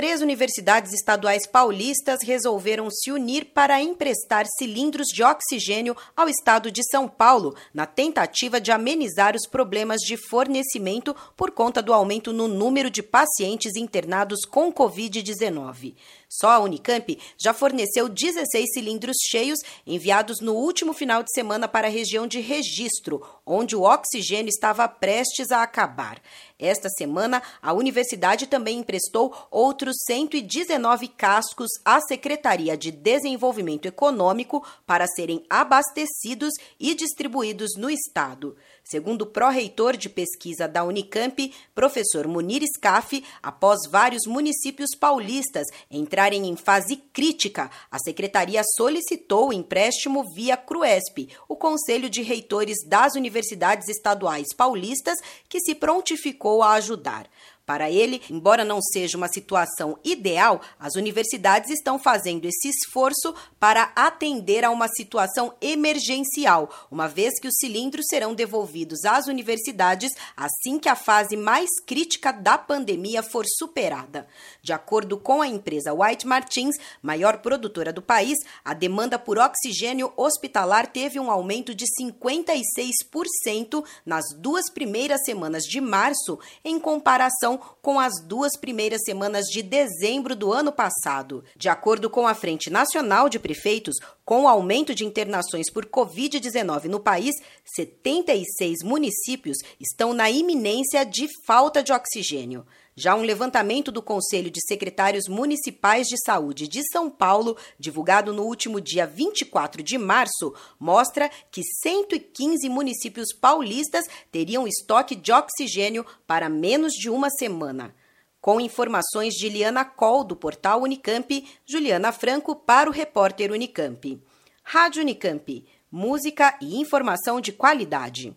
Três universidades estaduais paulistas resolveram se unir para emprestar cilindros de oxigênio ao estado de São Paulo, na tentativa de amenizar os problemas de fornecimento por conta do aumento no número de pacientes internados com Covid-19. Só a Unicamp já forneceu 16 cilindros cheios enviados no último final de semana para a região de registro, onde o oxigênio estava prestes a acabar. Esta semana, a universidade também emprestou outros 119 cascos à Secretaria de Desenvolvimento Econômico para serem abastecidos e distribuídos no estado. Segundo o pró-reitor de pesquisa da Unicamp, professor Munir Scaff, após vários municípios paulistas entrarem em fase crítica, a secretaria solicitou o empréstimo via CRUESP, o Conselho de Reitores das Universidades Estaduais Paulistas, que se prontificou a ajudar. Para ele, embora não seja uma situação ideal, as universidades estão fazendo esse esforço para atender a uma situação emergencial, uma vez que os cilindros serão devolvidos às universidades assim que a fase mais crítica da pandemia for superada. De acordo com a empresa White Martins, maior produtora do país, a demanda por oxigênio hospitalar teve um aumento de 56% nas duas primeiras semanas de março, em comparação com as duas primeiras semanas de dezembro do ano passado. De acordo com a Frente Nacional de Prefeitos, com o aumento de internações por Covid-19 no país, 76 municípios estão na iminência de falta de oxigênio. Já um levantamento do Conselho de Secretários Municipais de Saúde de São Paulo, divulgado no último dia 24 de março, mostra que 115 municípios paulistas teriam estoque de oxigênio para menos de uma semana. Com informações de Liana Coll, do portal Unicamp, Juliana Franco para o repórter Unicamp. Rádio Unicamp. Música e informação de qualidade.